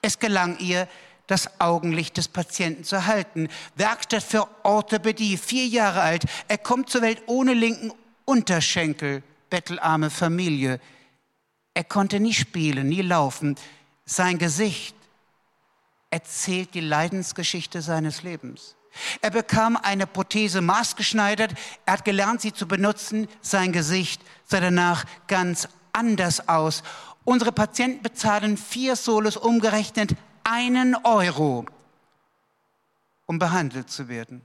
Es gelang ihr, das Augenlicht des Patienten zu halten. Werkstatt für Orthopädie, vier Jahre alt. Er kommt zur Welt ohne linken Unterschenkel. Bettelarme Familie. Er konnte nie spielen, nie laufen. Sein Gesicht erzählt die Leidensgeschichte seines Lebens. Er bekam eine Prothese maßgeschneidert, er hat gelernt, sie zu benutzen, sein Gesicht sah danach ganz anders aus. Unsere Patienten bezahlen vier Solos umgerechnet einen Euro, um behandelt zu werden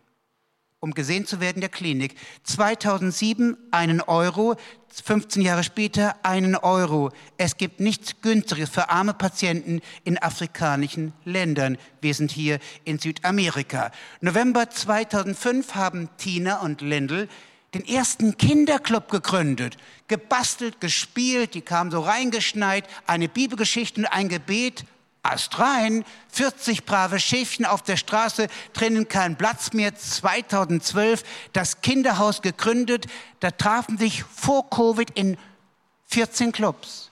um gesehen zu werden in der Klinik. 2007 einen Euro, 15 Jahre später einen Euro. Es gibt nichts Günstiges für arme Patienten in afrikanischen Ländern. Wir sind hier in Südamerika. November 2005 haben Tina und Lindl den ersten Kinderclub gegründet, gebastelt, gespielt, die kamen so reingeschneit, eine Bibelgeschichte und ein Gebet astrein, 40 brave Schäfchen auf der Straße, drinnen kein Platz mehr. 2012 das Kinderhaus gegründet. Da trafen sich vor Covid in 14 Clubs.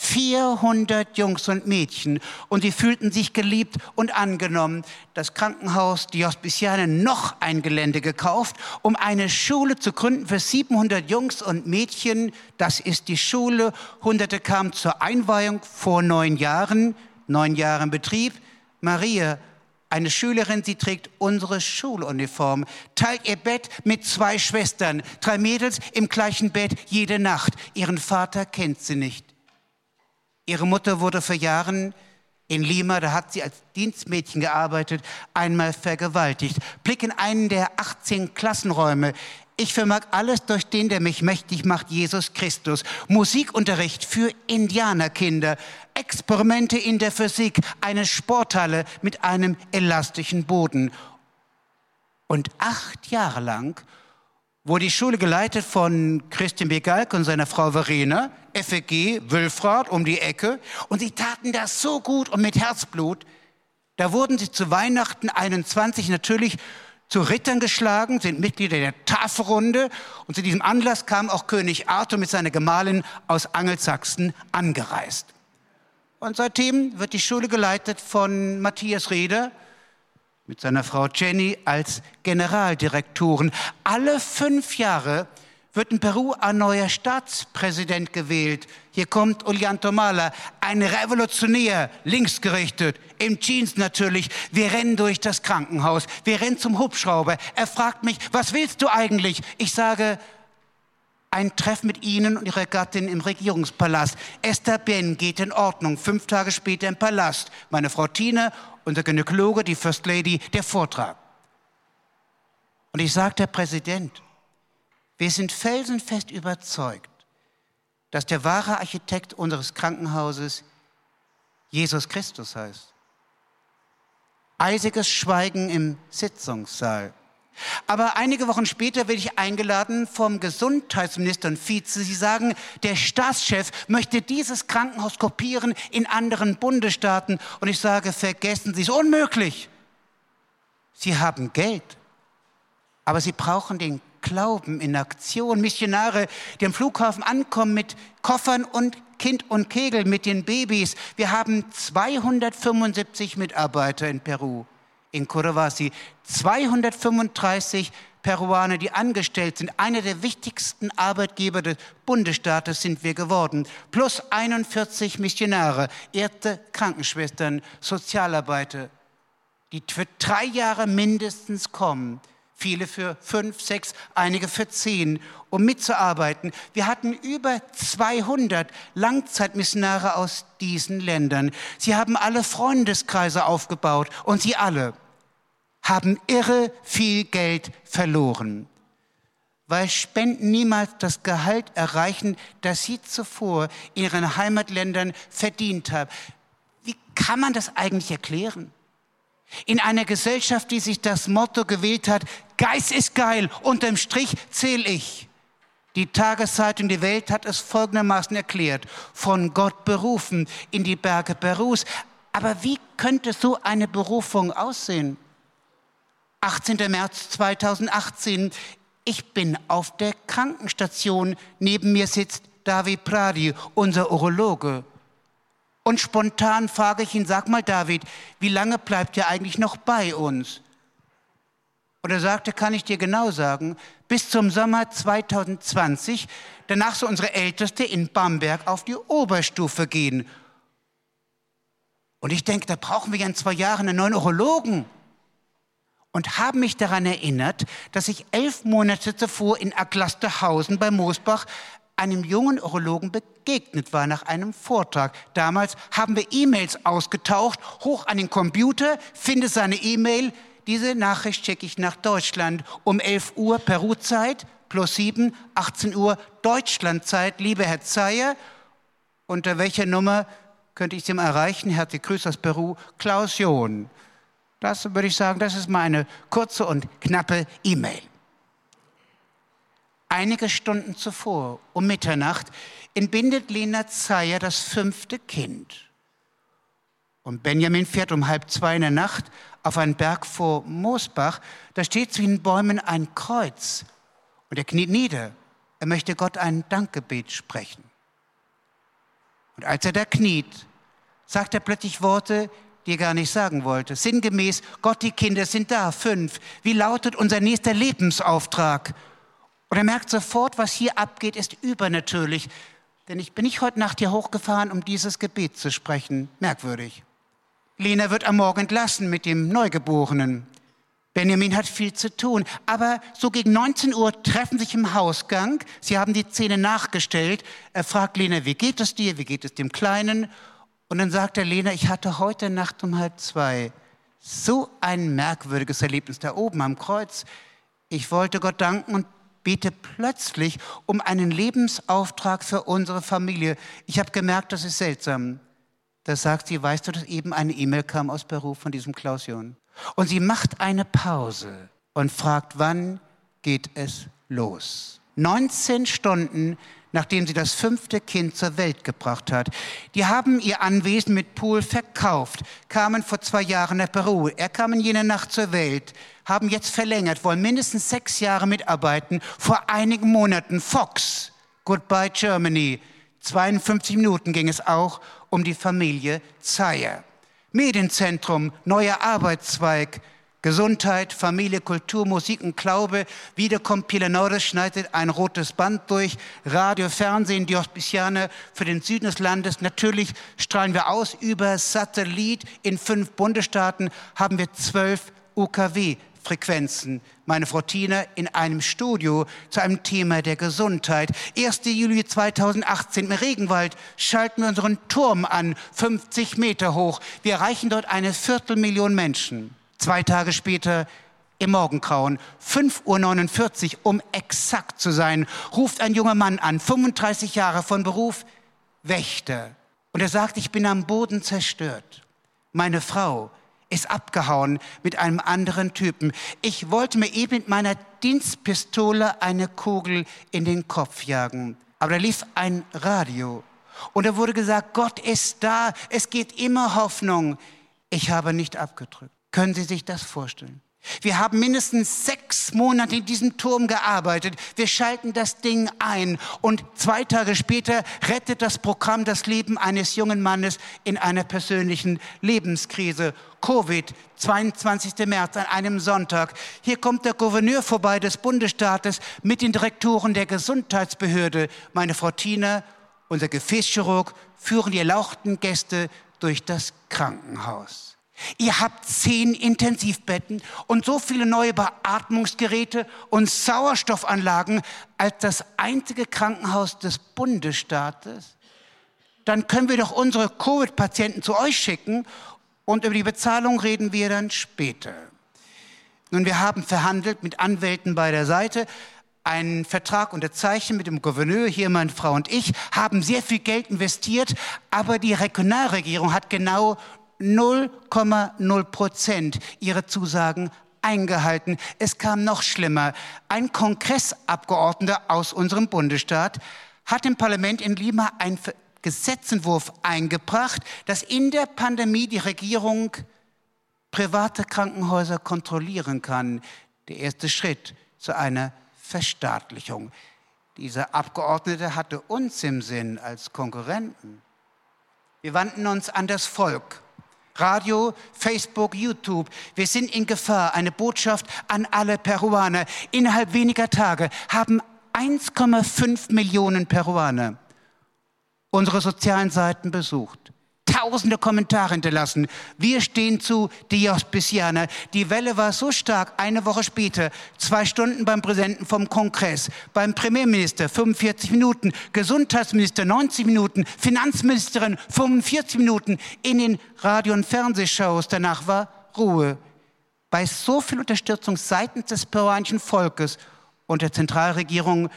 400 Jungs und Mädchen und sie fühlten sich geliebt und angenommen. Das Krankenhaus, die Hospiziane, noch ein Gelände gekauft, um eine Schule zu gründen für 700 Jungs und Mädchen. Das ist die Schule. Hunderte kamen zur Einweihung vor neun Jahren neun Jahre im Betrieb. Maria, eine Schülerin, sie trägt unsere Schuluniform, teilt ihr Bett mit zwei Schwestern, drei Mädels im gleichen Bett jede Nacht. Ihren Vater kennt sie nicht. Ihre Mutter wurde vor Jahren in Lima, da hat sie als Dienstmädchen gearbeitet, einmal vergewaltigt. Blick in einen der 18 Klassenräume. Ich vermag alles durch den, der mich mächtig macht, Jesus Christus. Musikunterricht für Indianerkinder, Experimente in der Physik, eine Sporthalle mit einem elastischen Boden. Und acht Jahre lang wurde die Schule geleitet von Christian Begalk und seiner Frau Verena, FEG, Wülfrath um die Ecke. Und sie taten das so gut und mit Herzblut. Da wurden sie zu Weihnachten 21 natürlich zu Rittern geschlagen, sind Mitglieder der Tafelrunde und zu diesem Anlass kam auch König Arthur mit seiner Gemahlin aus Angelsachsen angereist. Und seitdem wird die Schule geleitet von Matthias Reder mit seiner Frau Jenny als Generaldirektoren. Alle fünf Jahre wird in Peru ein neuer Staatspräsident gewählt. Hier kommt Ollantomala, ein Revolutionär, linksgerichtet, im Jeans natürlich. Wir rennen durch das Krankenhaus, wir rennen zum Hubschrauber. Er fragt mich, was willst du eigentlich? Ich sage, ein Treff mit Ihnen und Ihrer Gattin im Regierungspalast. Esther Ben geht in Ordnung. Fünf Tage später im Palast. Meine Frau Tine, unser Gynäkologe, die First Lady, der Vortrag. Und ich sage, der Präsident, wir sind felsenfest überzeugt, dass der wahre Architekt unseres Krankenhauses Jesus Christus heißt. Eisiges Schweigen im Sitzungssaal. Aber einige Wochen später werde ich eingeladen vom Gesundheitsminister und Vize. Sie sagen, der Staatschef möchte dieses Krankenhaus kopieren in anderen Bundesstaaten. Und ich sage, vergessen Sie es, unmöglich. Sie haben Geld, aber Sie brauchen den Glauben in Aktion. Missionare, die am Flughafen ankommen mit Koffern und Kind und Kegel mit den Babys. Wir haben 275 Mitarbeiter in Peru, in Coravasi. 235 Peruaner, die angestellt sind. Einer der wichtigsten Arbeitgeber des Bundesstaates sind wir geworden. Plus 41 Missionare, Ärzte, Krankenschwestern, Sozialarbeiter, die für drei Jahre mindestens kommen viele für fünf, sechs, einige für zehn, um mitzuarbeiten. Wir hatten über 200 Langzeitmissionare aus diesen Ländern. Sie haben alle Freundeskreise aufgebaut und sie alle haben irre viel Geld verloren, weil Spenden niemals das Gehalt erreichen, das sie zuvor in ihren Heimatländern verdient haben. Wie kann man das eigentlich erklären? In einer Gesellschaft, die sich das Motto gewählt hat, Geist ist geil, unterm Strich zähle ich. Die Tageszeitung Die Welt hat es folgendermaßen erklärt, von Gott berufen in die Berge Perus. Aber wie könnte so eine Berufung aussehen? 18. März 2018, ich bin auf der Krankenstation, neben mir sitzt David Pradi, unser Urologe. Und spontan frage ich ihn, sag mal David, wie lange bleibt ihr eigentlich noch bei uns? Und er sagte, kann ich dir genau sagen, bis zum Sommer 2020, danach soll unsere Älteste in Bamberg auf die Oberstufe gehen. Und ich denke, da brauchen wir ja in zwei Jahren einen neuen Urologen. Und haben mich daran erinnert, dass ich elf Monate zuvor in Aglasterhausen bei Moosbach einem jungen Urologen begegnet war nach einem Vortrag. Damals haben wir E-Mails ausgetaucht, hoch an den Computer, finde seine E-Mail. Diese Nachricht schicke ich nach Deutschland um 11 Uhr Peruzeit plus 7, 18 Uhr Deutschlandzeit. Liebe Herr Zeyer, unter welcher Nummer könnte ich Sie mal erreichen? Herzliche Grüße aus Peru, Klaus John. Das würde ich sagen, das ist meine kurze und knappe E-Mail. Einige Stunden zuvor, um Mitternacht, entbindet Lena Zeyer das fünfte Kind. Und Benjamin fährt um halb zwei in der Nacht auf einen Berg vor Moosbach. Da steht zwischen den Bäumen ein Kreuz. Und er kniet nieder. Er möchte Gott ein Dankgebet sprechen. Und als er da kniet, sagt er plötzlich Worte, die er gar nicht sagen wollte. Sinngemäß, Gott, die Kinder sind da, fünf. Wie lautet unser nächster Lebensauftrag? Und er merkt sofort, was hier abgeht, ist übernatürlich. Denn ich bin nicht heute Nacht hier hochgefahren, um dieses Gebet zu sprechen. Merkwürdig. Lena wird am Morgen entlassen mit dem Neugeborenen. Benjamin hat viel zu tun. Aber so gegen 19 Uhr treffen sich im Hausgang. Sie haben die Zähne nachgestellt. Er fragt Lena, wie geht es dir? Wie geht es dem Kleinen? Und dann sagt er Lena, ich hatte heute Nacht um halb zwei so ein merkwürdiges Erlebnis da oben am Kreuz. Ich wollte Gott danken und bete plötzlich um einen Lebensauftrag für unsere Familie. Ich habe gemerkt, das ist seltsam. Da sagt sie, weißt du, dass eben eine E-Mail kam aus Peru von diesem Klaus John. Und sie macht eine Pause und fragt, wann geht es los? 19 Stunden nachdem sie das fünfte Kind zur Welt gebracht hat. Die haben ihr Anwesen mit Pool verkauft, kamen vor zwei Jahren nach Peru. Er kam in jener Nacht zur Welt, haben jetzt verlängert, wollen mindestens sechs Jahre mitarbeiten. Vor einigen Monaten Fox, Goodbye Germany. 52 Minuten ging es auch um die Familie Zeyer. Medienzentrum, neuer Arbeitszweig, Gesundheit, Familie, Kultur, Musik und Glaube. Wieder kommt Pilanores, schneidet ein rotes Band durch. Radio, Fernsehen, die Hospiciane für den Süden des Landes. Natürlich strahlen wir aus. Über Satellit in fünf Bundesstaaten haben wir zwölf UKW. Meine Frau Tina in einem Studio zu einem Thema der Gesundheit. 1. Juli 2018 im Regenwald schalten wir unseren Turm an, 50 Meter hoch. Wir erreichen dort eine Viertelmillion Menschen. Zwei Tage später im Morgengrauen, 5.49 Uhr, um exakt zu sein, ruft ein junger Mann an, 35 Jahre von Beruf, Wächter. Und er sagt, ich bin am Boden zerstört. Meine Frau ist abgehauen mit einem anderen Typen. Ich wollte mir eben mit meiner Dienstpistole eine Kugel in den Kopf jagen. Aber da lief ein Radio. Und da wurde gesagt, Gott ist da, es geht immer Hoffnung. Ich habe nicht abgedrückt. Können Sie sich das vorstellen? Wir haben mindestens sechs Monate in diesem Turm gearbeitet. Wir schalten das Ding ein und zwei Tage später rettet das Programm das Leben eines jungen Mannes in einer persönlichen Lebenskrise. Covid, 22. März an einem Sonntag. Hier kommt der Gouverneur vorbei des Bundesstaates mit den Direktoren der Gesundheitsbehörde. Meine Frau Tina, unser Gefäßchirurg, führen die erlauchten Gäste durch das Krankenhaus. Ihr habt zehn Intensivbetten und so viele neue Beatmungsgeräte und Sauerstoffanlagen als das einzige Krankenhaus des Bundesstaates. Dann können wir doch unsere Covid-Patienten zu euch schicken und über die Bezahlung reden wir dann später. Nun, wir haben verhandelt mit Anwälten bei der Seite, einen Vertrag unterzeichnet mit dem Gouverneur, hier meine Frau und ich, haben sehr viel Geld investiert, aber die Regionalregierung hat genau 0,0 Prozent ihrer Zusagen eingehalten. Es kam noch schlimmer. Ein Kongressabgeordneter aus unserem Bundesstaat hat im Parlament in Lima einen Gesetzentwurf eingebracht, dass in der Pandemie die Regierung private Krankenhäuser kontrollieren kann. Der erste Schritt zu einer Verstaatlichung. Dieser Abgeordnete hatte uns im Sinn als Konkurrenten. Wir wandten uns an das Volk Radio, Facebook, YouTube. Wir sind in Gefahr. Eine Botschaft an alle Peruaner. Innerhalb weniger Tage haben 1,5 Millionen Peruaner unsere sozialen Seiten besucht. Tausende Kommentare hinterlassen. Wir stehen zu Diospicianer. Die Welle war so stark, eine Woche später, zwei Stunden beim Präsidenten vom Kongress, beim Premierminister 45 Minuten, Gesundheitsminister 90 Minuten, Finanzministerin 45 Minuten, in den Radio- und Fernsehshows. Danach war Ruhe. Bei so viel Unterstützung seitens des peruanischen Volkes und der Zentralregierung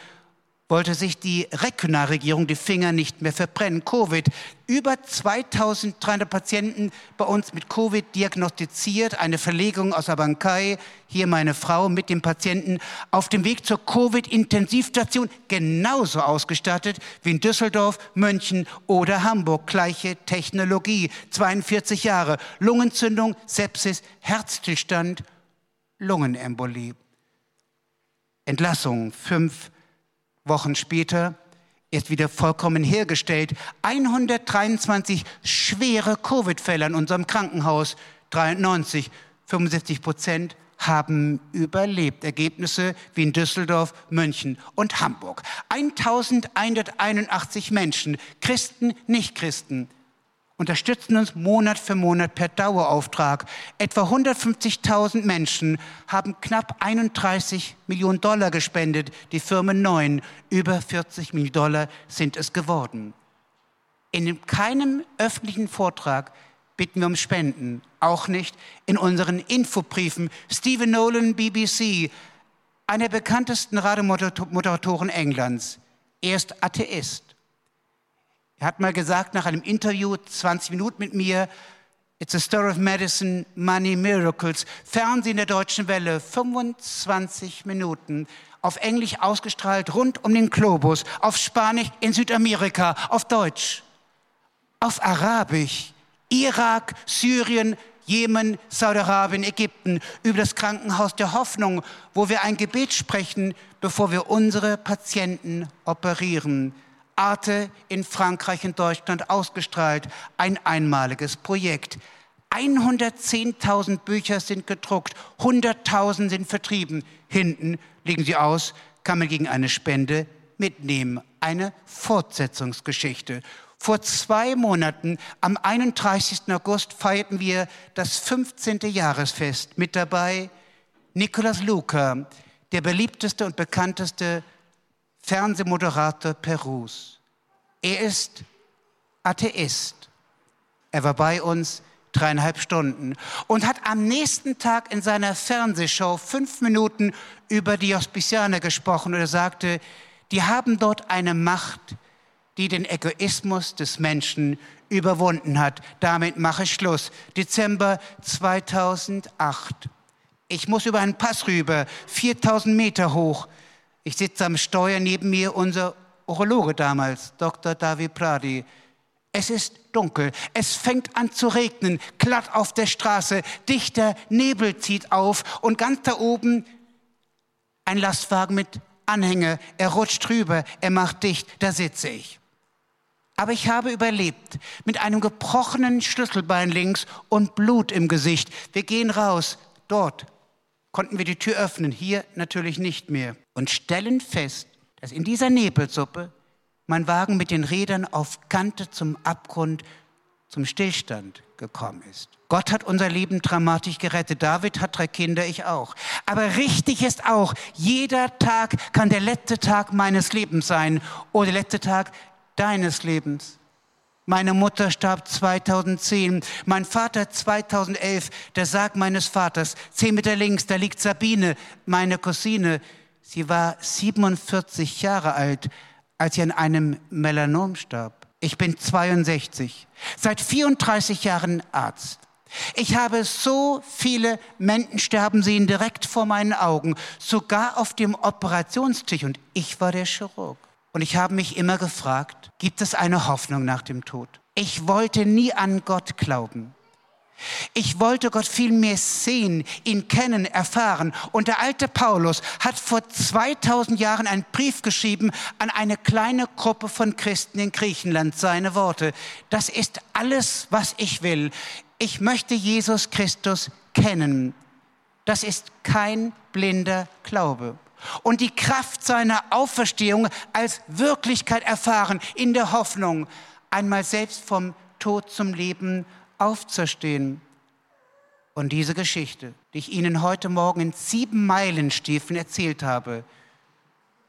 wollte sich die Regionalregierung die Finger nicht mehr verbrennen. Covid. Über 2300 Patienten bei uns mit Covid diagnostiziert. Eine Verlegung aus Abancay. Hier meine Frau mit dem Patienten auf dem Weg zur Covid-Intensivstation. Genauso ausgestattet wie in Düsseldorf, München oder Hamburg. Gleiche Technologie. 42 Jahre. Lungenentzündung, Sepsis, Herzstillstand, Lungenembolie. Entlassung. Fünf Wochen später ist wieder vollkommen hergestellt. 123 schwere Covid-Fälle in unserem Krankenhaus, 93, 75 Prozent haben überlebt. Ergebnisse wie in Düsseldorf, München und Hamburg. 1181 Menschen, Christen, Nicht-Christen, unterstützen uns Monat für Monat per Dauerauftrag. Etwa 150.000 Menschen haben knapp 31 Millionen Dollar gespendet, die Firmen neun. Über 40 Millionen Dollar sind es geworden. In keinem öffentlichen Vortrag bitten wir um Spenden, auch nicht in unseren Infobriefen. Stephen Nolan, BBC, einer der bekanntesten Radiomoderatoren Englands. Er ist Atheist. Er hat mal gesagt nach einem Interview, 20 Minuten mit mir, It's a story of medicine, money, miracles. Fernsehen der Deutschen Welle, 25 Minuten. Auf Englisch ausgestrahlt rund um den Globus. Auf Spanisch in Südamerika. Auf Deutsch. Auf Arabisch. Irak, Syrien, Jemen, Saudi-Arabien, Ägypten. Über das Krankenhaus der Hoffnung, wo wir ein Gebet sprechen, bevor wir unsere Patienten operieren. Arte in Frankreich und Deutschland ausgestrahlt. Ein einmaliges Projekt. 110.000 Bücher sind gedruckt, 100.000 sind vertrieben. Hinten liegen sie aus, kann man gegen eine Spende mitnehmen. Eine Fortsetzungsgeschichte. Vor zwei Monaten, am 31. August, feierten wir das 15. Jahresfest. Mit dabei Nicolas Luca, der beliebteste und bekannteste Fernsehmoderator Perus. Er ist Atheist. Er war bei uns dreieinhalb Stunden und hat am nächsten Tag in seiner Fernsehshow fünf Minuten über die Hospicianer gesprochen und er sagte, die haben dort eine Macht, die den Egoismus des Menschen überwunden hat. Damit mache ich Schluss. Dezember 2008. Ich muss über einen Pass rüber, 4000 Meter hoch. Ich sitze am Steuer, neben mir unser Urologe damals, Dr. David Pradi. Es ist dunkel, es fängt an zu regnen, glatt auf der Straße, dichter Nebel zieht auf und ganz da oben ein Lastwagen mit Anhänger, er rutscht drüber, er macht dicht, da sitze ich. Aber ich habe überlebt mit einem gebrochenen Schlüsselbein links und Blut im Gesicht. Wir gehen raus, dort konnten wir die Tür öffnen, hier natürlich nicht mehr und stellen fest, dass in dieser Nebelsuppe mein Wagen mit den Rädern auf Kante zum Abgrund, zum Stillstand gekommen ist. Gott hat unser Leben dramatisch gerettet. David hat drei Kinder, ich auch. Aber richtig ist auch, jeder Tag kann der letzte Tag meines Lebens sein oder der letzte Tag deines Lebens. Meine Mutter starb 2010, mein Vater 2011, der Sarg meines Vaters. Zehn Meter links, da liegt Sabine, meine Cousine. Sie war 47 Jahre alt, als sie an einem Melanom starb. Ich bin 62, seit 34 Jahren Arzt. Ich habe so viele Menschen sterben sehen direkt vor meinen Augen, sogar auf dem Operationstisch und ich war der Chirurg. Und ich habe mich immer gefragt, gibt es eine Hoffnung nach dem Tod? Ich wollte nie an Gott glauben. Ich wollte Gott viel mehr sehen, ihn kennen, erfahren. Und der alte Paulus hat vor 2000 Jahren einen Brief geschrieben an eine kleine Gruppe von Christen in Griechenland. Seine Worte. Das ist alles, was ich will. Ich möchte Jesus Christus kennen. Das ist kein blinder Glaube. Und die Kraft seiner Auferstehung als Wirklichkeit erfahren, in der Hoffnung, einmal selbst vom Tod zum Leben aufzustehen. Und diese Geschichte, die ich Ihnen heute Morgen in sieben Meilenstiefeln erzählt habe,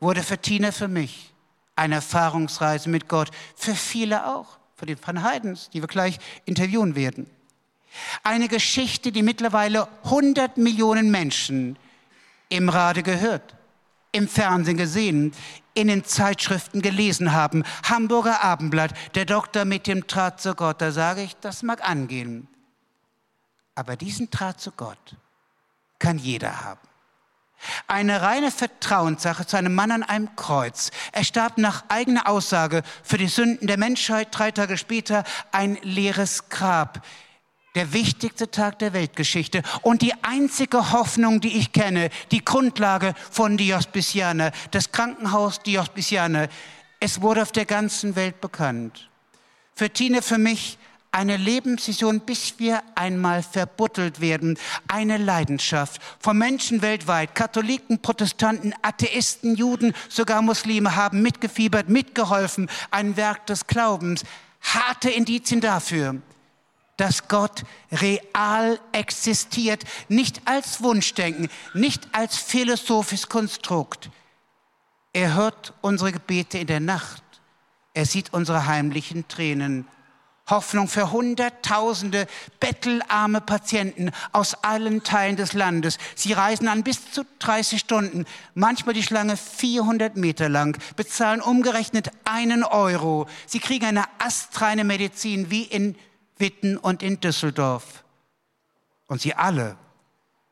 wurde für Tina, für mich eine Erfahrungsreise mit Gott, für viele auch, für den Van Heidens, die wir gleich interviewen werden. Eine Geschichte, die mittlerweile 100 Millionen Menschen im Rade gehört, im Fernsehen gesehen, in den Zeitschriften gelesen haben. Hamburger Abendblatt, der Doktor mit dem Draht zu Gott, da sage ich, das mag angehen. Aber diesen Draht zu Gott kann jeder haben. Eine reine Vertrauenssache zu einem Mann an einem Kreuz. Er starb nach eigener Aussage für die Sünden der Menschheit drei Tage später ein leeres Grab. Der wichtigste Tag der Weltgeschichte und die einzige Hoffnung, die ich kenne, die Grundlage von Diospiciane, das Krankenhaus Diospiciane. Es wurde auf der ganzen Welt bekannt. Für Tine, für mich eine Lebensvision, bis wir einmal verbuttelt werden, eine Leidenschaft von Menschen weltweit, Katholiken, Protestanten, Atheisten, Juden, sogar Muslime haben mitgefiebert, mitgeholfen, ein Werk des Glaubens, harte Indizien dafür, dass Gott real existiert, nicht als Wunschdenken, nicht als philosophisches Konstrukt. Er hört unsere Gebete in der Nacht. Er sieht unsere heimlichen Tränen Hoffnung für Hunderttausende bettelarme Patienten aus allen Teilen des Landes. Sie reisen an bis zu 30 Stunden, manchmal die Schlange 400 Meter lang, bezahlen umgerechnet einen Euro. Sie kriegen eine astreine Medizin wie in Witten und in Düsseldorf. Und sie alle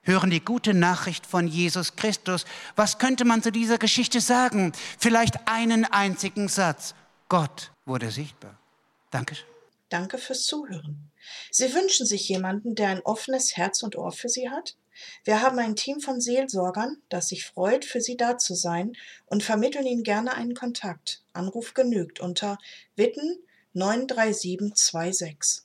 hören die gute Nachricht von Jesus Christus. Was könnte man zu dieser Geschichte sagen? Vielleicht einen einzigen Satz. Gott wurde sichtbar. Dankeschön. Danke fürs Zuhören. Sie wünschen sich jemanden, der ein offenes Herz und Ohr für Sie hat? Wir haben ein Team von Seelsorgern, das sich freut, für Sie da zu sein und vermitteln Ihnen gerne einen Kontakt. Anruf genügt unter Witten 93726.